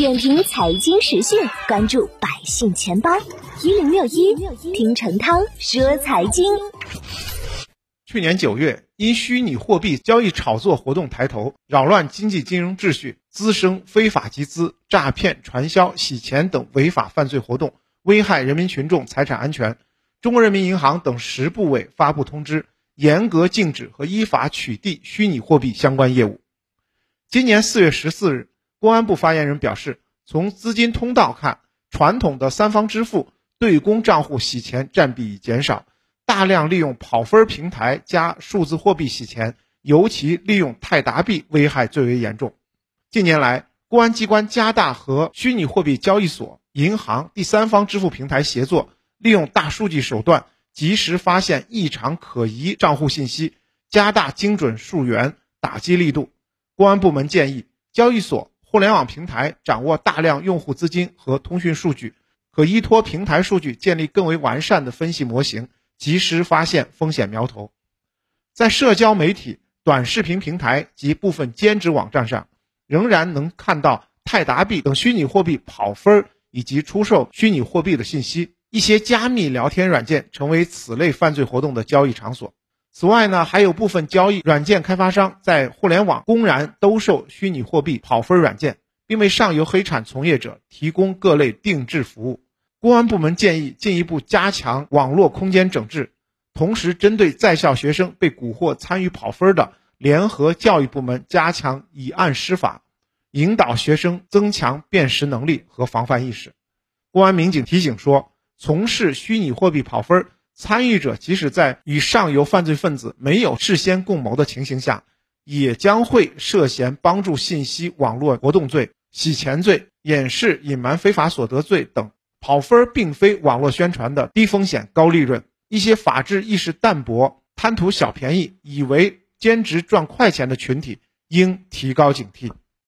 点评财经时讯，关注百姓钱包一零六一，听陈涛说财经。去年九月，因虚拟货币交易炒作活动抬头，扰乱经济金融秩序，滋生非法集资、诈骗、传销、洗钱等违法犯罪活动，危害人民群众财产安全。中国人民银行等十部委发布通知，严格禁止和依法取缔虚拟货币相关业务。今年四月十四日，公安部发言人表示，从资金通道看，传统的三方支付对公账户洗钱占比已减少。大量利用跑分平台加数字货币洗钱，尤其利用泰达币危害最为严重。近年来，公安机关加大和虚拟货币交易所、银行、第三方支付平台协作，利用大数据手段，及时发现异常可疑账户信息，加大精准溯源打击力度。公安部门建议，交易所、互联网平台掌握大量用户资金和通讯数据，可依托平台数据建立更为完善的分析模型。及时发现风险苗头，在社交媒体、短视频平台及部分兼职网站上，仍然能看到泰达币等虚拟货币跑分以及出售虚拟货币的信息。一些加密聊天软件成为此类犯罪活动的交易场所。此外呢，还有部分交易软件开发商在互联网公然兜售虚拟货币跑分软件，并为上游黑产从业者提供各类定制服务。公安部门建议进一步加强网络空间整治，同时针对在校学生被蛊惑参与跑分的，联合教育部门加强以案施法，引导学生增强辨识能力和防范意识。公安民警提醒说，从事虚拟货币跑分参与者，即使在与上游犯罪分子没有事先共谋的情形下，也将会涉嫌帮助信息网络活动罪、洗钱罪、掩饰隐瞒非法所得罪等。跑分并非网络宣传的低风险高利润，一些法治意识淡薄、贪图小便宜、以为兼职赚快钱的群体应提高警惕。